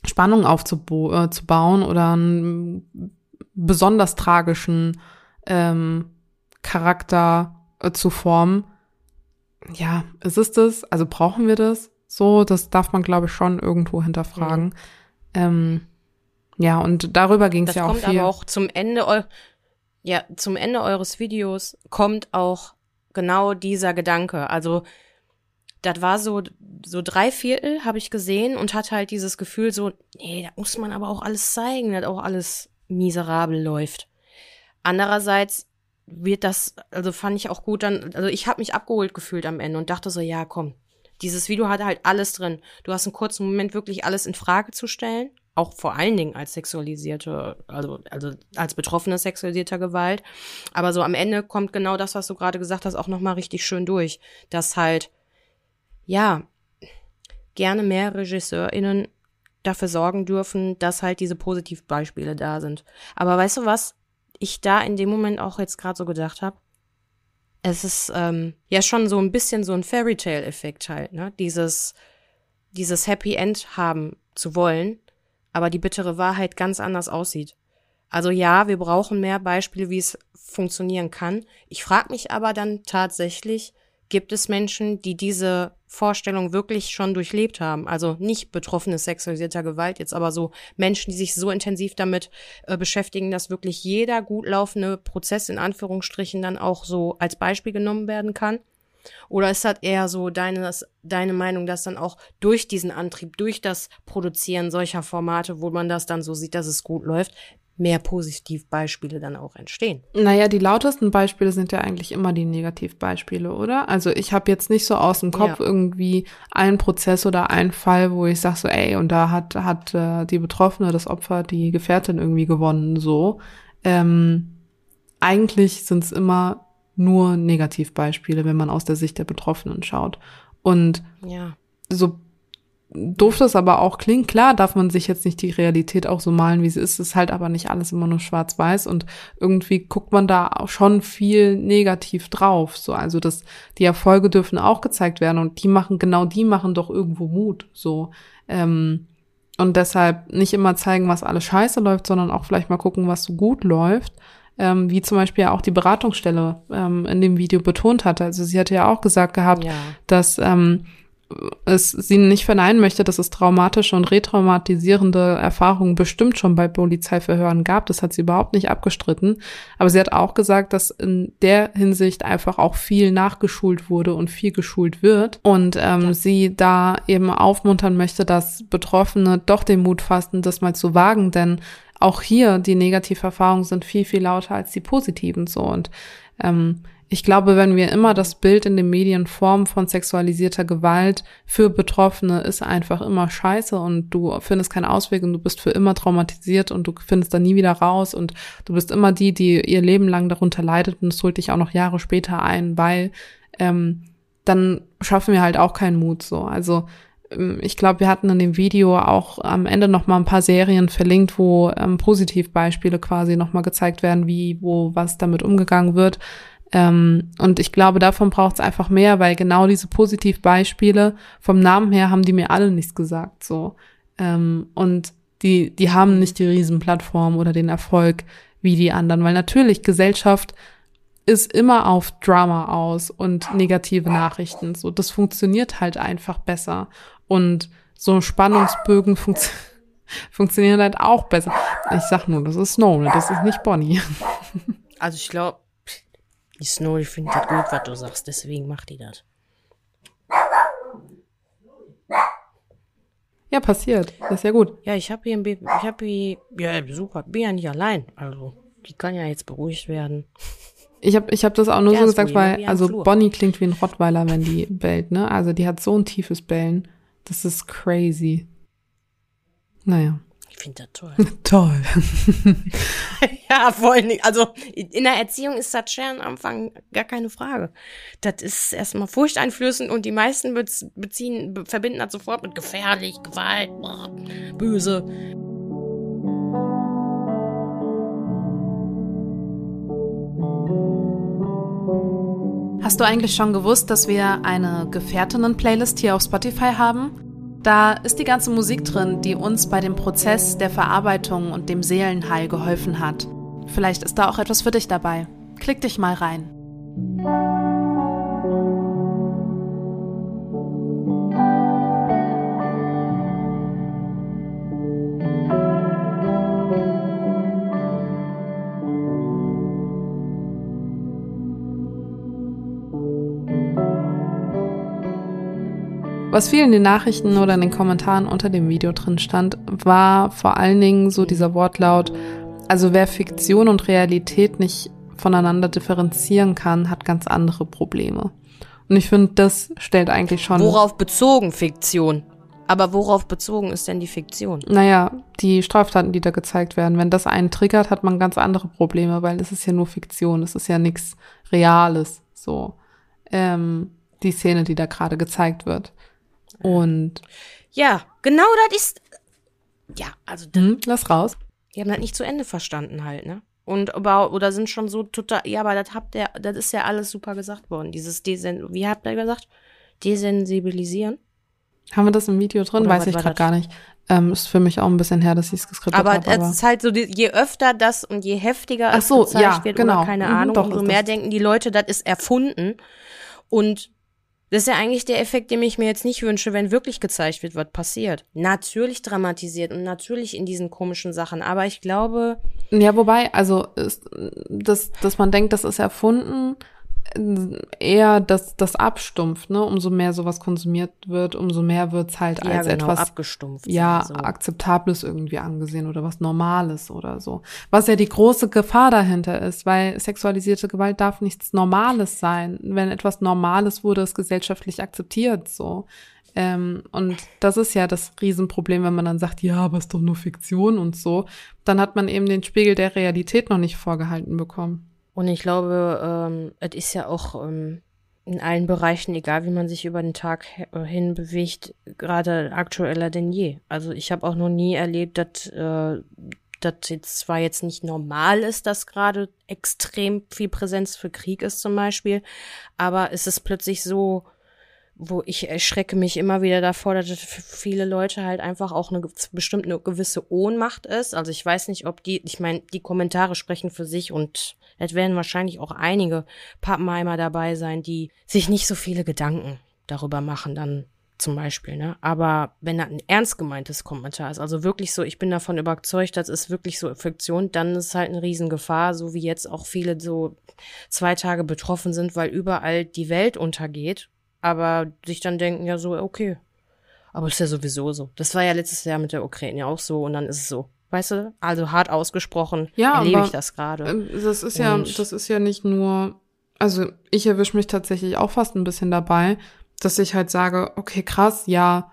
Speaker 1: Spannung aufzubauen äh, oder einen besonders tragischen ähm, Charakter äh, zu formen, ja, ist es das? Also brauchen wir das? So, das darf man, glaube ich, schon irgendwo hinterfragen. Mhm. Ähm, ja, und darüber ging es ja auch viel. Das
Speaker 3: kommt aber auch zum Ende, ja, zum Ende eures Videos kommt auch genau dieser Gedanke. Also, das war so, so drei Viertel habe ich gesehen und hatte halt dieses Gefühl so, nee, da muss man aber auch alles zeigen, dass auch alles miserabel läuft. Andererseits wird das, also fand ich auch gut dann, also ich habe mich abgeholt gefühlt am Ende und dachte so, ja, komm, dieses Video hat halt alles drin. Du hast einen kurzen Moment wirklich alles in Frage zu stellen, auch vor allen Dingen als sexualisierte, also, also als Betroffene sexualisierter Gewalt. Aber so am Ende kommt genau das, was du gerade gesagt hast, auch nochmal richtig schön durch. Dass halt, ja, gerne mehr RegisseurInnen dafür sorgen dürfen, dass halt diese Positivbeispiele da sind. Aber weißt du was? ich da in dem Moment auch jetzt gerade so gedacht habe, es ist ähm, ja schon so ein bisschen so ein Fairy Tale Effekt halt, ne? Dieses dieses Happy End haben zu wollen, aber die bittere Wahrheit ganz anders aussieht. Also ja, wir brauchen mehr Beispiele, wie es funktionieren kann. Ich frage mich aber dann tatsächlich, gibt es Menschen, die diese Vorstellung wirklich schon durchlebt haben. Also nicht Betroffene sexualisierter Gewalt, jetzt aber so Menschen, die sich so intensiv damit äh, beschäftigen, dass wirklich jeder gut laufende Prozess in Anführungsstrichen dann auch so als Beispiel genommen werden kann. Oder ist das eher so deine, deine Meinung, dass dann auch durch diesen Antrieb, durch das Produzieren solcher Formate, wo man das dann so sieht, dass es gut läuft, mehr Positivbeispiele dann auch entstehen.
Speaker 1: Naja, die lautesten Beispiele sind ja eigentlich immer die Negativbeispiele, oder? Also ich habe jetzt nicht so aus dem Kopf ja. irgendwie einen Prozess oder einen Fall, wo ich sage so, ey, und da hat, hat äh, die Betroffene, das Opfer, die Gefährtin irgendwie gewonnen, so. Ähm, eigentlich sind es immer nur Negativbeispiele, wenn man aus der Sicht der Betroffenen schaut. Und ja. so doof das aber auch klingt, klar darf man sich jetzt nicht die Realität auch so malen, wie sie ist. Es ist halt aber nicht alles immer nur schwarz-weiß und irgendwie guckt man da auch schon viel negativ drauf. So, also das, die Erfolge dürfen auch gezeigt werden und die machen, genau die machen doch irgendwo Mut. So, ähm, und deshalb nicht immer zeigen, was alles scheiße läuft, sondern auch vielleicht mal gucken, was so gut läuft. Ähm, wie zum Beispiel ja auch die Beratungsstelle ähm, in dem Video betont hatte. Also sie hatte ja auch gesagt gehabt, ja. dass ähm, es sie nicht verneinen möchte, dass es traumatische und retraumatisierende Erfahrungen bestimmt schon bei Polizeiverhören gab. Das hat sie überhaupt nicht abgestritten. Aber sie hat auch gesagt, dass in der Hinsicht einfach auch viel nachgeschult wurde und viel geschult wird. Und ähm, ja. sie da eben aufmuntern möchte, dass Betroffene doch den Mut fassen, das mal zu wagen. Denn auch hier die Negativerfahrungen sind viel, viel lauter als die positiven so. Und ähm, ich glaube, wenn wir immer das Bild in den Medien formen von sexualisierter Gewalt für Betroffene, ist einfach immer scheiße und du findest keinen Ausweg und du bist für immer traumatisiert und du findest da nie wieder raus und du bist immer die, die ihr Leben lang darunter leidet und es holt dich auch noch Jahre später ein, weil ähm, dann schaffen wir halt auch keinen Mut so. Also ähm, ich glaube, wir hatten in dem Video auch am Ende noch mal ein paar Serien verlinkt, wo ähm, Positivbeispiele quasi noch mal gezeigt werden, wie, wo was damit umgegangen wird. Ähm, und ich glaube, davon braucht es einfach mehr, weil genau diese Positivbeispiele vom Namen her haben die mir alle nichts gesagt. So ähm, und die die haben nicht die Riesenplattform oder den Erfolg wie die anderen, weil natürlich Gesellschaft ist immer auf Drama aus und negative Nachrichten. So, das funktioniert halt einfach besser. Und so Spannungsbögen funktio funktionieren halt auch besser. Ich sag nur, das ist Snow, das ist nicht Bonnie.
Speaker 3: Also ich glaube, die Snow, die findet das gut, was du sagst, deswegen macht die das.
Speaker 1: Ja, passiert. Das ist ja gut.
Speaker 3: Ja, ich habe hier ein Baby, ich habe hier, ja, super, bin ja nicht allein. Also, die kann ja jetzt beruhigt werden.
Speaker 1: Ich habe ich hab das auch nur ja, so gesagt, weil, also Bonnie klingt wie ein Rottweiler, wenn die bellt, ne? Also die hat so ein tiefes Bellen. Das ist crazy. Naja.
Speaker 3: Ich finde das toll.
Speaker 1: toll.
Speaker 3: ja, vor allen Dingen, also in der Erziehung ist das schwer am Anfang gar keine Frage. Das ist erstmal furchteinflößend und die meisten beziehen, verbinden das sofort mit gefährlich, Gewalt, böse.
Speaker 2: Hast du eigentlich schon gewusst, dass wir eine Gefährtinnen-Playlist hier auf Spotify haben? Da ist die ganze Musik drin, die uns bei dem Prozess der Verarbeitung und dem Seelenheil geholfen hat. Vielleicht ist da auch etwas für dich dabei. Klick dich mal rein.
Speaker 1: Was viel in den Nachrichten oder in den Kommentaren unter dem Video drin stand, war vor allen Dingen so dieser Wortlaut, also wer Fiktion und Realität nicht voneinander differenzieren kann, hat ganz andere Probleme. Und ich finde, das stellt eigentlich schon.
Speaker 3: Worauf bezogen Fiktion? Aber worauf bezogen ist denn die Fiktion?
Speaker 1: Naja, die Straftaten, die da gezeigt werden. Wenn das einen triggert, hat man ganz andere Probleme, weil es ist ja nur Fiktion, es ist ja nichts Reales. So. Ähm, die Szene, die da gerade gezeigt wird. Und.
Speaker 3: Ja, genau das ist. Ja, also.
Speaker 1: Hm, lass raus.
Speaker 3: Die haben das nicht zu Ende verstanden halt, ne? Und aber, oder sind schon so total, ja, aber das habt ihr, das ist ja alles super gesagt worden. Dieses Desen, wie habt ihr gesagt? Desensibilisieren?
Speaker 1: Haben wir das im Video drin?
Speaker 3: Oder
Speaker 1: Weiß ich gerade gar nicht. Ähm, ist für mich auch ein bisschen her, dass ich es geskriptet
Speaker 3: Aber
Speaker 1: habe.
Speaker 3: es ist halt so, je öfter das und je heftiger
Speaker 1: Ach
Speaker 3: es
Speaker 1: so,
Speaker 3: gezeigt
Speaker 1: ja,
Speaker 3: wird
Speaker 1: genau.
Speaker 3: keine
Speaker 1: Mhm,
Speaker 3: Ahnung, umso mehr denken die Leute, das ist erfunden. Und das ist ja eigentlich der Effekt, den ich mir jetzt nicht wünsche, wenn wirklich gezeigt wird, was passiert. Natürlich dramatisiert und natürlich in diesen komischen Sachen. Aber ich glaube,
Speaker 1: Ja, wobei, also ist, dass, dass man denkt, das ist erfunden, eher das, das abstumpft, ne? Umso mehr sowas konsumiert wird, umso mehr wird's halt
Speaker 3: ja,
Speaker 1: als
Speaker 3: genau,
Speaker 1: etwas
Speaker 3: abgestumpft.
Speaker 1: ja,
Speaker 3: so.
Speaker 1: akzeptables irgendwie angesehen oder was Normales oder so. Was ja die große Gefahr dahinter ist, weil sexualisierte Gewalt darf nichts Normales sein. Wenn etwas Normales wurde es gesellschaftlich akzeptiert, so. Ähm, und das ist ja das Riesenproblem, wenn man dann sagt, ja, aber ist doch nur Fiktion und so. Dann hat man eben den Spiegel der Realität noch nicht vorgehalten bekommen.
Speaker 3: Und ich glaube, ähm, es ist ja auch ähm, in allen Bereichen, egal wie man sich über den Tag he- hin bewegt, gerade aktueller denn je. Also ich habe auch noch nie erlebt, dass äh, das jetzt zwar jetzt nicht normal ist, dass gerade extrem viel Präsenz für Krieg ist zum Beispiel, aber es ist plötzlich so, wo ich erschrecke mich immer wieder davor, dass für viele Leute halt einfach auch eine bestimmt eine gewisse Ohnmacht ist. Also ich weiß nicht, ob die, ich meine, die Kommentare sprechen für sich und es werden wahrscheinlich auch einige Pappenheimer dabei sein, die sich nicht so viele Gedanken darüber machen, dann zum Beispiel, ne? Aber wenn da ein ernst gemeintes Kommentar ist, also wirklich so, ich bin davon überzeugt, das ist wirklich so Fiktion, dann ist es halt eine Riesengefahr, so wie jetzt auch viele so zwei Tage betroffen sind, weil überall die Welt untergeht, aber sich dann denken, ja so, okay. Aber ist ja sowieso so. Das war ja letztes Jahr mit der Ukraine auch so und dann ist es so. Weißt du? Also hart ausgesprochen
Speaker 1: Ja,
Speaker 3: erlebe
Speaker 1: aber,
Speaker 3: ich das gerade.
Speaker 1: Ähm, Das ist ja,
Speaker 3: Und-
Speaker 1: das ist ja nicht nur, also ich erwische mich tatsächlich auch fast ein bisschen dabei, dass ich halt sage, okay, krass, ja,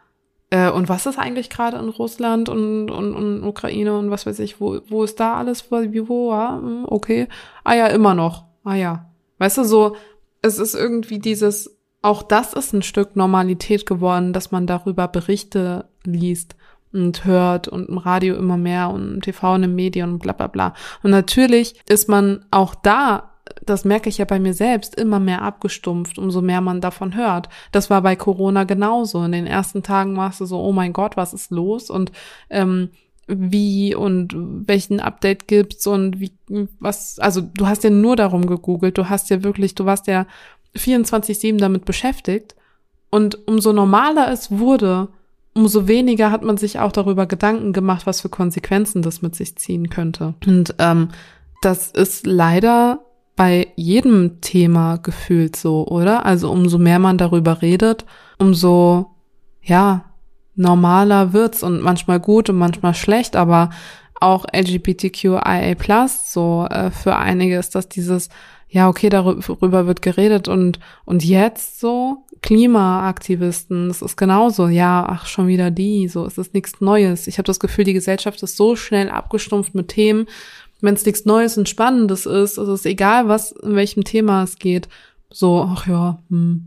Speaker 1: äh, und was ist eigentlich gerade in Russland und, und, und Ukraine und was weiß ich, wo, wo ist da alles, wo, wie, wo, ja, hm, okay, ah ja, immer noch, ah ja. Weißt du, so, es ist irgendwie dieses, auch das ist ein Stück Normalität geworden, dass man darüber Berichte liest und hört und im Radio immer mehr und im TV und den Medien und bla bla bla. Und natürlich ist man auch da, das merke ich ja bei mir selbst, immer mehr abgestumpft, umso mehr man davon hört. Das war bei Corona genauso. In den ersten Tagen warst du so, oh mein Gott, was ist los? Und ähm, wie und welchen Update gibt's und wie was, also du hast ja nur darum gegoogelt, du hast ja wirklich, du warst ja 24-7 damit beschäftigt. Und umso normaler es wurde, umso weniger hat man sich auch darüber Gedanken gemacht, was für Konsequenzen das mit sich ziehen könnte. Und ähm, das ist leider bei jedem Thema gefühlt so, oder? Also umso mehr man darüber redet, umso ja normaler wird's und manchmal gut und manchmal schlecht, aber auch LGBTQIA+, so äh, für einige ist das dieses, ja, okay, darüber wird geredet und, und jetzt so, Klimaaktivisten, das ist genauso, ja, ach, schon wieder die, so, es ist nichts Neues. Ich habe das Gefühl, die Gesellschaft ist so schnell abgestumpft mit Themen, wenn es nichts Neues und Spannendes ist, es ist egal, was, in welchem Thema es geht, so, ach ja, hm,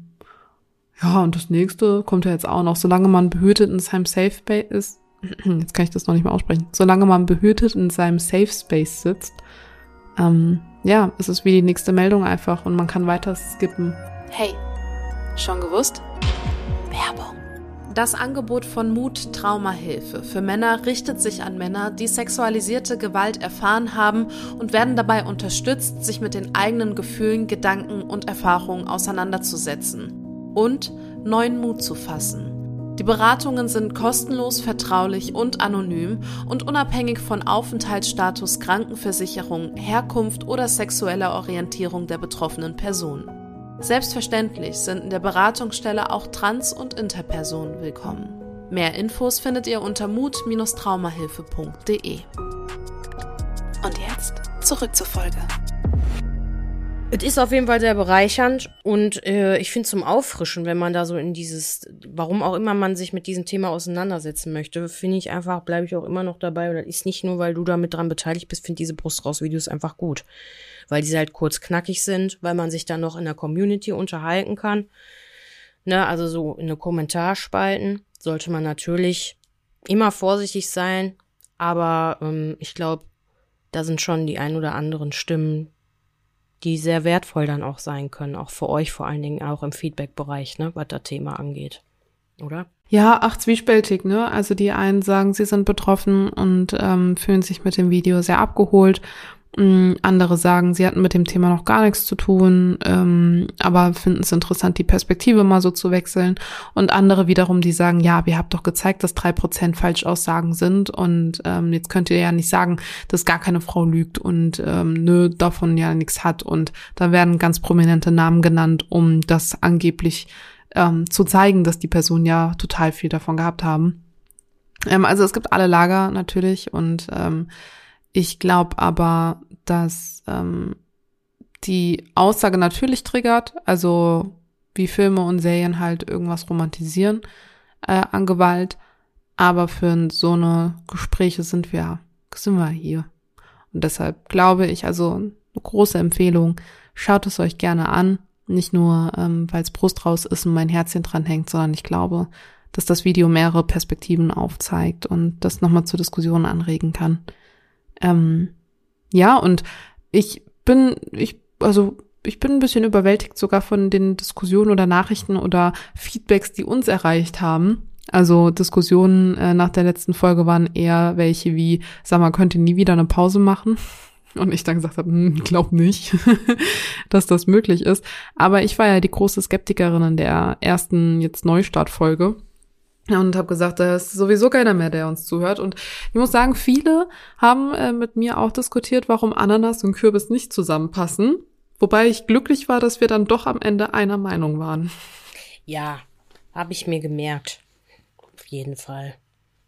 Speaker 1: ja, und das nächste kommt ja jetzt auch noch, solange man behütet in seinem Safe Space ist, jetzt kann ich das noch nicht mehr aussprechen, solange man behütet in seinem Safe Space sitzt, ähm, ja, es ist wie die nächste Meldung einfach und man kann weiter skippen.
Speaker 2: Hey, schon gewusst? Werbung. Das Angebot von Mut Traumahilfe für Männer richtet sich an Männer, die sexualisierte Gewalt erfahren haben und werden dabei unterstützt, sich mit den eigenen Gefühlen, Gedanken und Erfahrungen auseinanderzusetzen und neuen Mut zu fassen. Die Beratungen sind kostenlos, vertraulich und anonym und unabhängig von Aufenthaltsstatus, Krankenversicherung, Herkunft oder sexueller Orientierung der betroffenen Person. Selbstverständlich sind in der Beratungsstelle auch Trans- und Interpersonen willkommen. Mehr Infos findet ihr unter mut-traumahilfe.de. Und jetzt zurück zur Folge.
Speaker 3: Es ist auf jeden Fall sehr bereichernd und äh, ich finde zum Auffrischen, wenn man da so in dieses, warum auch immer man sich mit diesem Thema auseinandersetzen möchte, finde ich einfach, bleibe ich auch immer noch dabei. Und das ist nicht nur, weil du damit dran beteiligt bist, finde diese Brustraus-Videos einfach gut. Weil die halt kurz knackig sind, weil man sich dann noch in der Community unterhalten kann. Ne, also so in den Kommentarspalten sollte man natürlich immer vorsichtig sein, aber ähm, ich glaube, da sind schon die ein oder anderen Stimmen, die sehr wertvoll dann auch sein können, auch für euch vor allen Dingen auch im Feedback-Bereich, ne, was das Thema angeht. Oder?
Speaker 1: Ja, ach, zwiespältig, ne? Also die einen sagen, sie sind betroffen und ähm, fühlen sich mit dem Video sehr abgeholt andere sagen, sie hatten mit dem Thema noch gar nichts zu tun, ähm, aber finden es interessant, die Perspektive mal so zu wechseln. Und andere wiederum, die sagen, ja, wir habt doch gezeigt, dass drei Prozent Falschaussagen sind und ähm, jetzt könnt ihr ja nicht sagen, dass gar keine Frau lügt und ähm, nö, davon ja nichts hat. Und da werden ganz prominente Namen genannt, um das angeblich ähm, zu zeigen, dass die Personen ja total viel davon gehabt haben. Ähm, also es gibt alle Lager natürlich und ähm, ich glaube aber, dass ähm, die Aussage natürlich triggert, also wie Filme und Serien halt irgendwas romantisieren äh, an Gewalt, aber für so eine Gespräche sind wir, sind wir hier. Und deshalb glaube ich, also eine große Empfehlung, schaut es euch gerne an. Nicht nur, ähm, weil es Brust raus ist und mein Herzchen dran hängt, sondern ich glaube, dass das Video mehrere Perspektiven aufzeigt und das nochmal zur Diskussion anregen kann. Ähm, ja, und ich bin, ich, also ich bin ein bisschen überwältigt sogar von den Diskussionen oder Nachrichten oder Feedbacks, die uns erreicht haben. Also Diskussionen äh, nach der letzten Folge waren eher welche wie, sag mal, könnt ihr nie wieder eine Pause machen? Und ich dann gesagt habe, hm, glaub nicht, dass das möglich ist. Aber ich war ja die große Skeptikerin in der ersten jetzt Neustartfolge und habe gesagt, da ist sowieso keiner mehr, der uns zuhört. Und ich muss sagen, viele haben äh, mit mir auch diskutiert, warum Ananas und Kürbis nicht zusammenpassen. Wobei ich glücklich war, dass wir dann doch am Ende einer Meinung waren.
Speaker 3: Ja, habe ich mir gemerkt. Auf jeden Fall.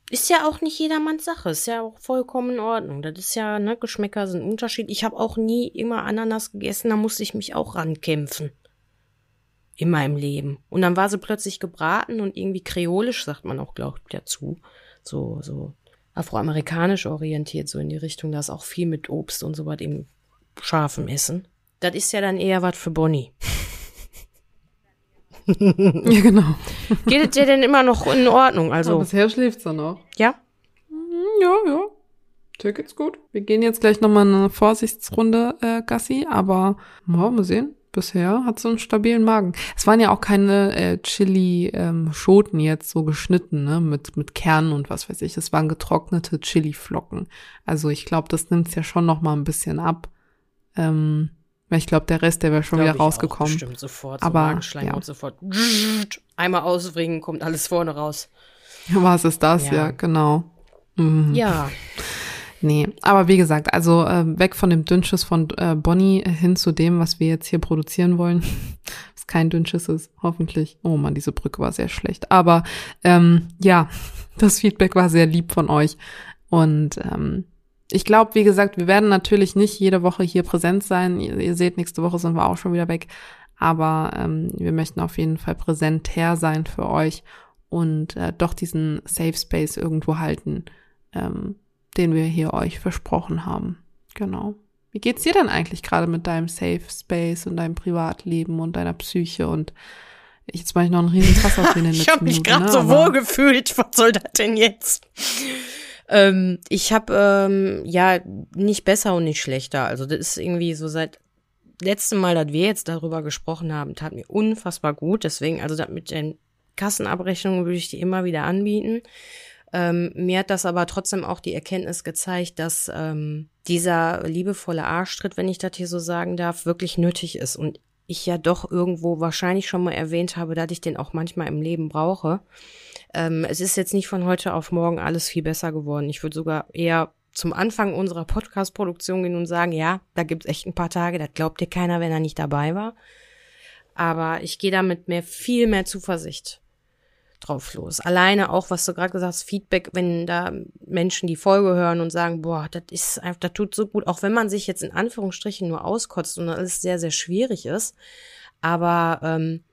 Speaker 3: Ist ja auch nicht jedermanns Sache. Ist ja auch vollkommen in Ordnung. Das ist ja, ne, Geschmäcker sind Unterschied. Ich habe auch nie immer Ananas gegessen, da musste ich mich auch rankämpfen in meinem Leben. Und dann war sie plötzlich gebraten und irgendwie kreolisch, sagt man auch, glaube ich, dazu. So, so afroamerikanisch orientiert, so in die Richtung, da ist auch viel mit Obst und so was im scharfem Essen. Das ist ja dann eher was für Bonnie.
Speaker 1: ja, genau.
Speaker 3: Geht es dir denn immer noch in Ordnung? Also.
Speaker 1: Aber bisher schläft sie noch.
Speaker 3: Ja?
Speaker 1: Mhm, ja, ja. Dir geht's gut. Wir gehen jetzt gleich nochmal eine Vorsichtsrunde, äh, Gassi, aber mal sehen bisher hat so einen stabilen Magen. Es waren ja auch keine äh, Chili-Schoten ähm, jetzt so geschnitten, ne, mit, mit Kernen und was weiß ich. Es waren getrocknete Chili-Flocken. Also ich glaube, das nimmt's ja schon noch mal ein bisschen ab. Ähm, weil ich glaube, der Rest, der wäre schon glaub wieder rausgekommen. Auch
Speaker 3: bestimmt sofort.
Speaker 1: So Aber ja.
Speaker 3: und sofort einmal ausbringen, kommt alles vorne raus.
Speaker 1: Was ist das? Ja, ja genau.
Speaker 3: Mhm. Ja.
Speaker 1: Nee, aber wie gesagt, also äh, weg von dem Dünnschiss von äh, Bonnie hin zu dem, was wir jetzt hier produzieren wollen. was kein Dünnschiss ist, hoffentlich. Oh man, diese Brücke war sehr schlecht. Aber ähm, ja, das Feedback war sehr lieb von euch. Und ähm, ich glaube, wie gesagt, wir werden natürlich nicht jede Woche hier präsent sein. Ihr, ihr seht, nächste Woche sind wir auch schon wieder weg. Aber ähm, wir möchten auf jeden Fall präsenter sein für euch und äh, doch diesen Safe Space irgendwo halten. Ähm, den wir hier euch versprochen haben. Genau. Wie geht's dir denn eigentlich gerade mit deinem Safe Space und deinem Privatleben und deiner Psyche und ich jetzt mache ich noch einen riesen Fass auf den
Speaker 3: Ich habe mich gerade ne, so wohl gefühlt. Was soll das denn jetzt? Ähm, ich habe ähm, ja nicht besser und nicht schlechter. Also das ist irgendwie so seit letztem Mal, dass wir jetzt darüber gesprochen haben, tat mir unfassbar gut. Deswegen, also das mit den Kassenabrechnungen würde ich die immer wieder anbieten. Ähm, mir hat das aber trotzdem auch die Erkenntnis gezeigt, dass ähm, dieser liebevolle Arschtritt, wenn ich das hier so sagen darf, wirklich nötig ist. Und ich ja doch irgendwo wahrscheinlich schon mal erwähnt habe, dass ich den auch manchmal im Leben brauche. Ähm, es ist jetzt nicht von heute auf morgen alles viel besser geworden. Ich würde sogar eher zum Anfang unserer Podcast-Produktion gehen und sagen, ja, da gibt's echt ein paar Tage, das glaubt dir keiner, wenn er nicht dabei war. Aber ich gehe damit mehr, viel mehr Zuversicht drauf los. Alleine auch, was du gerade gesagt hast, Feedback, wenn da Menschen die Folge hören und sagen, boah, das ist einfach, das tut so gut, auch wenn man sich jetzt in Anführungsstrichen nur auskotzt und alles sehr, sehr schwierig ist. Aber ähm,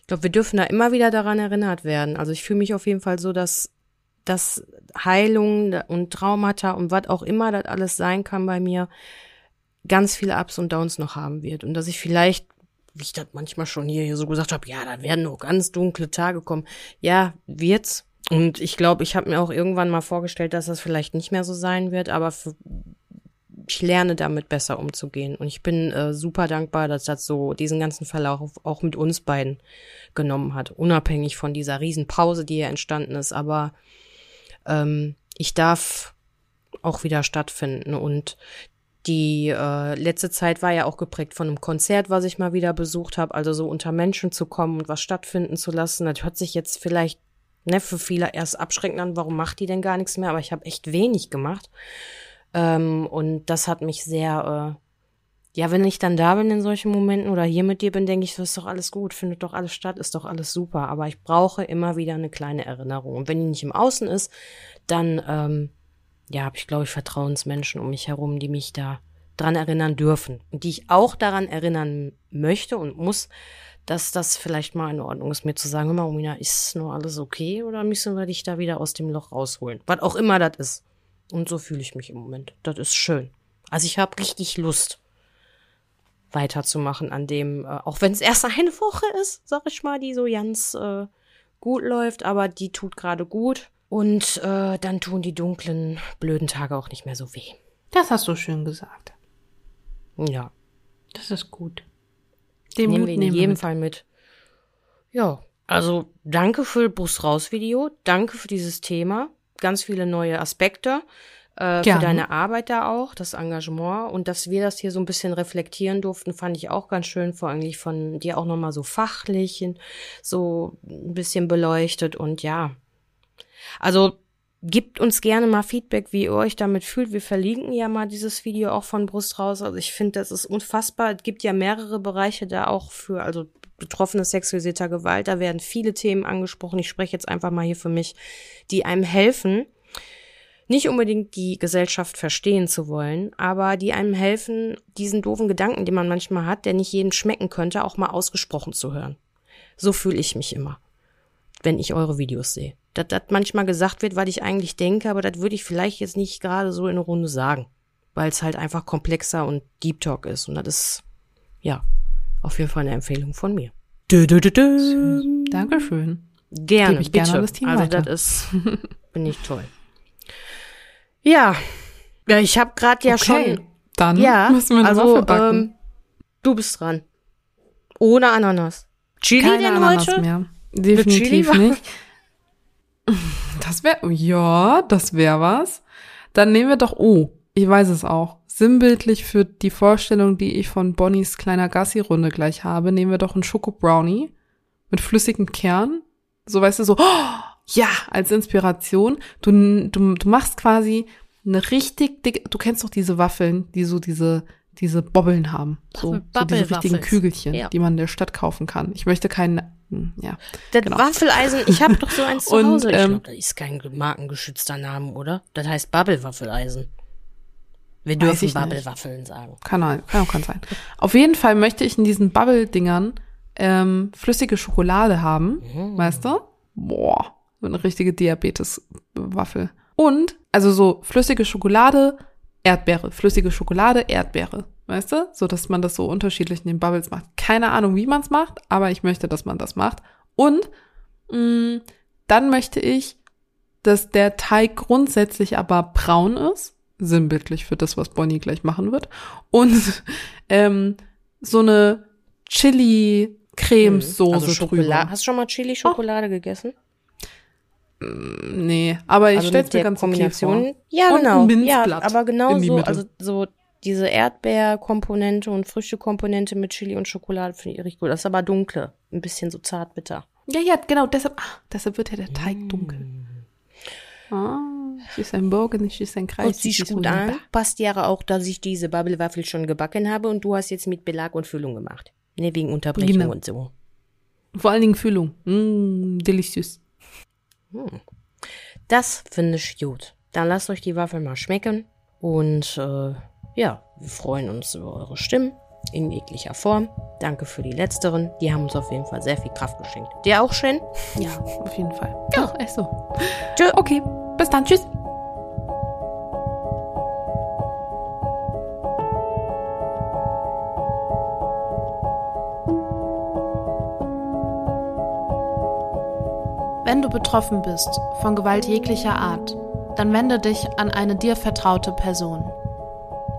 Speaker 3: ich glaube, wir dürfen da immer wieder daran erinnert werden. Also ich fühle mich auf jeden Fall so, dass dass Heilung und Traumata und was auch immer das alles sein kann bei mir, ganz viele Ups und Downs noch haben wird. Und dass ich vielleicht, wie ich das manchmal schon hier, hier so gesagt habe, ja, da werden noch ganz dunkle Tage kommen. Ja, wird's. Und ich glaube, ich habe mir auch irgendwann mal vorgestellt, dass das vielleicht nicht mehr so sein wird, aber für, ich lerne damit besser umzugehen. Und ich bin äh, super dankbar, dass das so diesen ganzen Verlauf auch mit uns beiden genommen hat. Unabhängig von dieser Riesenpause, die ja entstanden ist. Aber ähm, ich darf auch wieder stattfinden. Und die äh, letzte Zeit war ja auch geprägt von einem Konzert, was ich mal wieder besucht habe. Also so unter Menschen zu kommen und was stattfinden zu lassen. Das hört sich jetzt vielleicht ne, für viele erst abschreckend an, warum macht die denn gar nichts mehr? Aber ich habe echt wenig gemacht. Ähm, und das hat mich sehr, äh, ja, wenn ich dann da bin in solchen Momenten oder hier mit dir bin, denke ich, so ist doch alles gut, findet doch alles statt, ist doch alles super. Aber ich brauche immer wieder eine kleine Erinnerung. Und wenn die nicht im Außen ist, dann, ähm, ja, habe ich, glaube ich, Vertrauensmenschen um mich herum, die mich da dran erinnern dürfen. Und die ich auch daran erinnern möchte und muss, dass das vielleicht mal in Ordnung ist, mir zu sagen, hör mal, Romina, ist nur alles okay oder müssen wir dich da wieder aus dem Loch rausholen? Was auch immer das ist. Und so fühle ich mich im Moment. Das ist schön. Also ich habe richtig Lust, weiterzumachen an dem, äh, auch wenn es erst eine Woche ist, sag ich mal, die so ganz äh, gut läuft, aber die tut gerade gut. Und äh, dann tun die dunklen, blöden Tage auch nicht mehr so weh.
Speaker 1: Das hast du schön gesagt.
Speaker 3: Ja.
Speaker 1: Das ist gut.
Speaker 3: Den nehmen Mut wir in jedem mit. Fall mit. Ja, also danke für Bus raus Video, danke für dieses Thema, ganz viele neue Aspekte. Äh, für deine Arbeit da auch, das Engagement und dass wir das hier so ein bisschen reflektieren durften, fand ich auch ganz schön, vor allem von dir auch nochmal so fachlich, so ein bisschen beleuchtet und ja. Also Gebt uns gerne mal Feedback, wie ihr euch damit fühlt. Wir verlinken ja mal dieses Video auch von Brust raus. Also ich finde, das ist unfassbar. Es gibt ja mehrere Bereiche da auch für, also betroffene sexualisierter Gewalt. Da werden viele Themen angesprochen. Ich spreche jetzt einfach mal hier für mich, die einem helfen, nicht unbedingt die Gesellschaft verstehen zu wollen, aber die einem helfen, diesen doofen Gedanken, den man manchmal hat, der nicht jedem schmecken könnte, auch mal ausgesprochen zu hören. So fühle ich mich immer, wenn ich eure Videos sehe dass das manchmal gesagt wird, was ich eigentlich denke, aber das würde ich vielleicht jetzt nicht gerade so in eine Runde sagen, weil es halt einfach komplexer und Deep Talk ist. Und das ist, ja, auf jeden Fall eine Empfehlung von mir.
Speaker 1: Dö, dö, dö, dö. Dankeschön.
Speaker 3: Gerne,
Speaker 1: ich
Speaker 3: bitte.
Speaker 1: gerne das Team
Speaker 3: also
Speaker 1: weiter.
Speaker 3: das ist, bin ich toll. Ja, ja ich habe gerade ja
Speaker 1: okay.
Speaker 3: schon.
Speaker 1: Dann
Speaker 3: ja,
Speaker 1: müssen wir
Speaker 3: also ähm, du bist dran. Ohne Ananas. Chili
Speaker 1: Keine
Speaker 3: denn
Speaker 1: Ananas
Speaker 3: heute?
Speaker 1: mehr. Definitiv
Speaker 3: Chili?
Speaker 1: nicht. Das wäre, ja, das wäre was. Dann nehmen wir doch, oh, ich weiß es auch. Sinnbildlich für die Vorstellung, die ich von Bonnies kleiner Gassi-Runde gleich habe, nehmen wir doch einen Schoko-Brownie mit flüssigem Kern. So, weißt du, so, oh, ja, als Inspiration. Du, du, du machst quasi eine richtig dicke, du kennst doch diese Waffeln, die so diese, diese Bobbeln haben. So, so diese richtigen. Kügelchen,
Speaker 3: Ja.
Speaker 1: die man in der Stadt kaufen kann. Ich möchte keinen, ja.
Speaker 3: Das
Speaker 1: Genau.
Speaker 3: Waffeleisen, ich habe doch so eins zu
Speaker 1: Und,
Speaker 3: Hause. Ich
Speaker 1: ähm,
Speaker 3: glaube, das ist kein markengeschützter Name, oder? Das heißt Bubble-Waffeleisen. Wir dürfen
Speaker 1: ich nicht.
Speaker 3: Bubble-Waffeln sagen.
Speaker 1: Kann, auch- kann kann sein. Auf jeden Fall möchte ich in diesen Bubble-Dingern ähm, flüssige Schokolade haben, weißt du? Boah, so eine richtige Diabetes-Waffel. Und, also so flüssige Schokolade, Erdbeere, flüssige Schokolade, Erdbeere, weißt du? So, dass man das so unterschiedlich in den Bubbles macht. Keine Ahnung, wie man es macht, aber ich möchte, dass man das macht. Und mh, dann möchte ich, dass der Teig grundsätzlich aber braun ist, sinnbildlich für das, was Bonnie gleich machen wird. Und ähm, so eine Chili-Cremesoße
Speaker 3: also Schokolade.
Speaker 1: drüber.
Speaker 3: Hast du schon mal Chili-Schokolade gegessen?
Speaker 1: Nee, aber ich
Speaker 3: also
Speaker 1: stell's
Speaker 3: mit
Speaker 1: mir ganz
Speaker 3: Kombination.
Speaker 1: okay vor.
Speaker 3: Ja,
Speaker 1: Und
Speaker 3: genau.
Speaker 1: Minzblatt
Speaker 3: ja, aber genau so, also so diese Erdbeerkomponente und Früchtekomponente mit Chili und Schokolade finde ich richtig gut. Das ist aber dunkle, ein bisschen so zart bitter.
Speaker 1: Ja, ja, genau, deshalb, ah, deshalb wird ja der Teig dunkel. Ah, es ist ein Bogen, es ist ein Kreis.
Speaker 3: Und sieht gut an. Passt ja auch, dass ich diese Bubble-Waffel schon gebacken habe und du hast jetzt mit Belag und Füllung gemacht. Nee, wegen Unterbrechung
Speaker 4: Genau.
Speaker 3: und so.
Speaker 4: Vor allen Dingen Füllung. Mm, delicious.
Speaker 3: Das finde ich gut. Dann lasst euch die Waffel mal schmecken. Und äh, ja, wir freuen uns über eure Stimmen in jeglicher Form. Danke für die letzteren. Die haben uns auf jeden Fall sehr viel Kraft geschenkt. Dir auch, Shen?
Speaker 4: Ja, auf jeden Fall. Ja, echt so.
Speaker 3: Tschö.
Speaker 4: Okay, bis dann. Tschüss.
Speaker 1: Wenn du betroffen bist von Gewalt jeglicher Art, dann wende dich an eine dir vertraute Person.